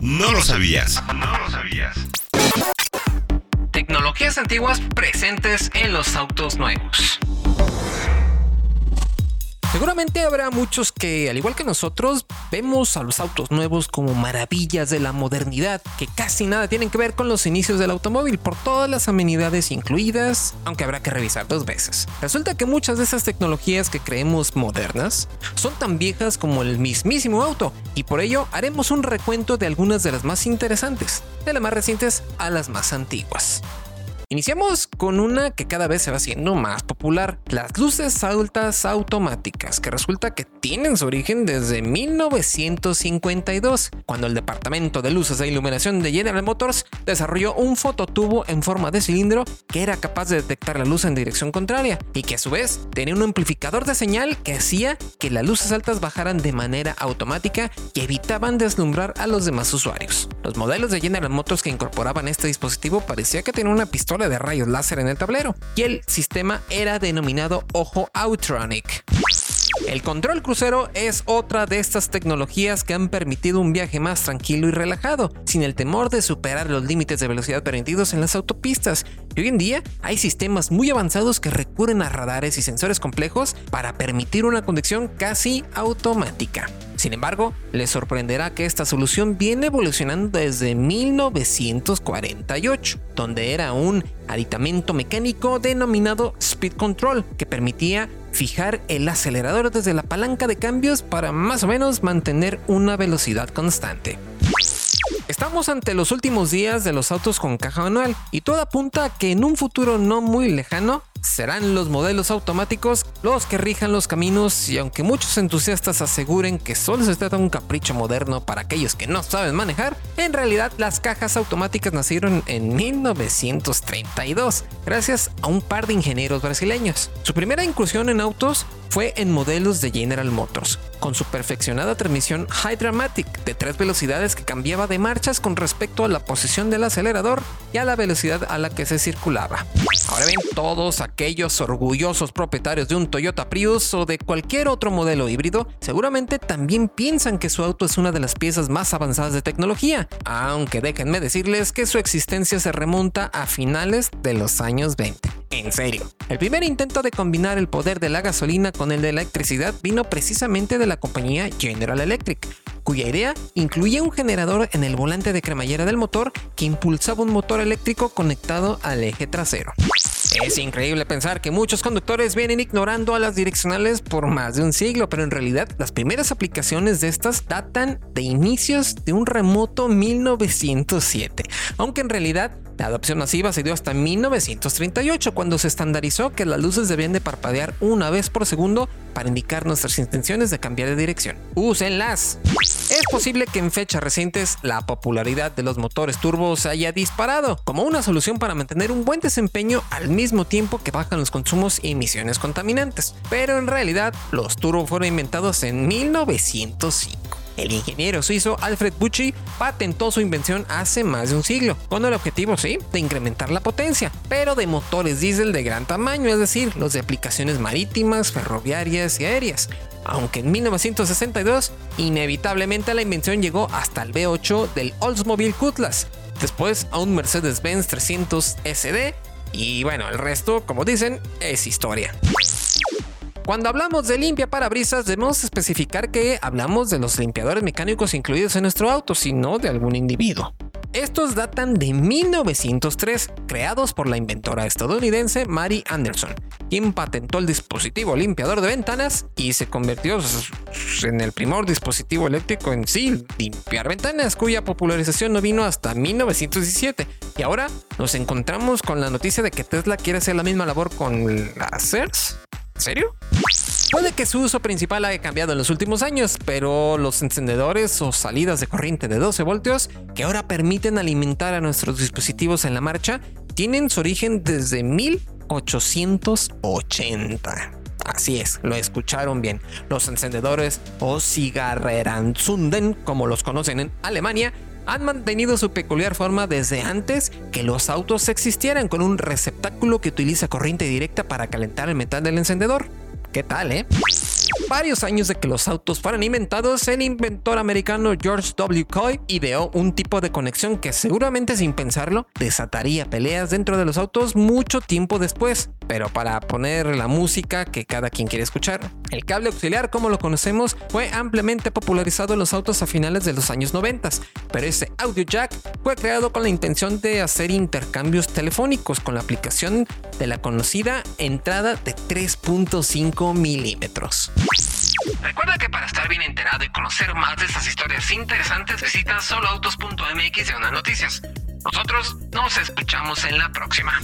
No lo sabías. No lo sabías. Tecnologías antiguas presentes en los autos nuevos. Seguramente habrá muchos que, al igual que nosotros, vemos a los autos nuevos como maravillas de la modernidad, que casi nada tienen que ver con los inicios del automóvil por todas las amenidades incluidas, aunque habrá que revisar dos veces. Resulta que muchas de esas tecnologías que creemos modernas son tan viejas como el mismísimo auto, y por ello haremos un recuento de algunas de las más interesantes, de las más recientes a las más antiguas. Iniciamos con una que cada vez se va haciendo más popular, las luces altas automáticas, que resulta que tienen su origen desde 1952, cuando el Departamento de Luces e Iluminación de General Motors desarrolló un fototubo en forma de cilindro que era capaz de detectar la luz en dirección contraria y que a su vez tenía un amplificador de señal que hacía que las luces altas bajaran de manera automática y evitaban deslumbrar a los demás usuarios. Los modelos de General Motors que incorporaban este dispositivo parecía que tenían una pistola de rayos láser en el tablero, y el sistema era denominado Ojo Outronic. El control crucero es otra de estas tecnologías que han permitido un viaje más tranquilo y relajado, sin el temor de superar los límites de velocidad permitidos en las autopistas. Y hoy en día hay sistemas muy avanzados que recurren a radares y sensores complejos para permitir una conducción casi automática. Sin embargo, les sorprenderá que esta solución viene evolucionando desde 1948, donde era un aditamento mecánico denominado Speed Control, que permitía fijar el acelerador desde la palanca de cambios para más o menos mantener una velocidad constante. Estamos ante los últimos días de los autos con caja manual y todo apunta a que en un futuro no muy lejano serán los modelos automáticos los que rijan los caminos y aunque muchos entusiastas aseguren que solo se trata de un capricho moderno para aquellos que no saben manejar, en realidad las cajas automáticas nacieron en 1932 gracias a un par de ingenieros brasileños. Su primera incursión en autos fue en modelos de General Motors, con su perfeccionada transmisión Hydra-Matic de tres velocidades que cambiaba de marchas con respecto a la posición del acelerador y a la velocidad a la que se circulaba. Ahora ven, todos aquellos orgullosos propietarios de un Toyota Prius o de cualquier otro modelo híbrido seguramente también piensan que su auto es una de las piezas más avanzadas de tecnología, aunque déjenme decirles que su existencia se remonta a finales de los años 20. En serio, el primer intento de combinar el poder de la gasolina con el de la electricidad vino precisamente de la compañía General Electric, cuya idea incluía un generador en el volante de cremallera del motor que impulsaba un motor eléctrico conectado al eje trasero. Es increíble pensar que muchos conductores vienen ignorando a las direccionales por más de un siglo, pero en realidad las primeras aplicaciones de estas datan de inicios de un remoto 1907, aunque en realidad la adopción masiva se dio hasta 1938, cuando se estandarizó que las luces debían de parpadear una vez por segundo para indicar nuestras intenciones de cambiar de dirección. ¡Úsenlas! Es posible que en fechas recientes la popularidad de los motores turbo se haya disparado como una solución para mantener un buen desempeño al mismo tiempo que bajan los consumos y emisiones contaminantes, pero en realidad los turbo fueron inventados en 1905. El ingeniero suizo Alfred Bucci patentó su invención hace más de un siglo, con el objetivo, sí, de incrementar la potencia, pero de motores diésel de gran tamaño, es decir, los de aplicaciones marítimas, ferroviarias y aéreas. Aunque en 1962, inevitablemente la invención llegó hasta el V8 del Oldsmobile Cutlass, después a un Mercedes-Benz 300 SD, y bueno, el resto, como dicen, es historia. Cuando hablamos de limpia parabrisas, debemos especificar que hablamos de los limpiadores mecánicos incluidos en nuestro auto, sino de algún individuo. Estos datan de 1903, creados por la inventora estadounidense Mary Anderson, quien patentó el dispositivo limpiador de ventanas y se convirtió en el primer dispositivo eléctrico en sí, limpiar ventanas, cuya popularización no vino hasta 1917. Y ahora nos encontramos con la noticia de que Tesla quiere hacer la misma labor con láseres. ¿En serio? Puede que su uso principal haya cambiado en los últimos años, pero los encendedores o salidas de corriente de 12 voltios que ahora permiten alimentar a nuestros dispositivos en la marcha tienen su origen desde 1880. Así es, lo escucharon bien. Los encendedores o Zigarreranzunden, como los conocen en Alemania, han mantenido su peculiar forma desde antes que los autos existieran con un receptáculo que utiliza corriente directa para calentar el metal del encendedor. ¿Qué tal, eh? Varios años de que los autos fueran inventados, el inventor americano George W. Coy ideó un tipo de conexión que seguramente sin pensarlo desataría peleas dentro de los autos mucho tiempo después. Pero para poner la música que cada quien quiere escuchar, el cable auxiliar como lo conocemos fue ampliamente popularizado en los autos a finales de los años 90, pero ese audio jack fue creado con la intención de hacer intercambios telefónicos con la aplicación de la conocida entrada de 3.5 milímetros. Recuerda que para estar bien enterado y conocer más de estas historias interesantes, visita soloautos.mx de noticias. Nosotros nos escuchamos en la próxima.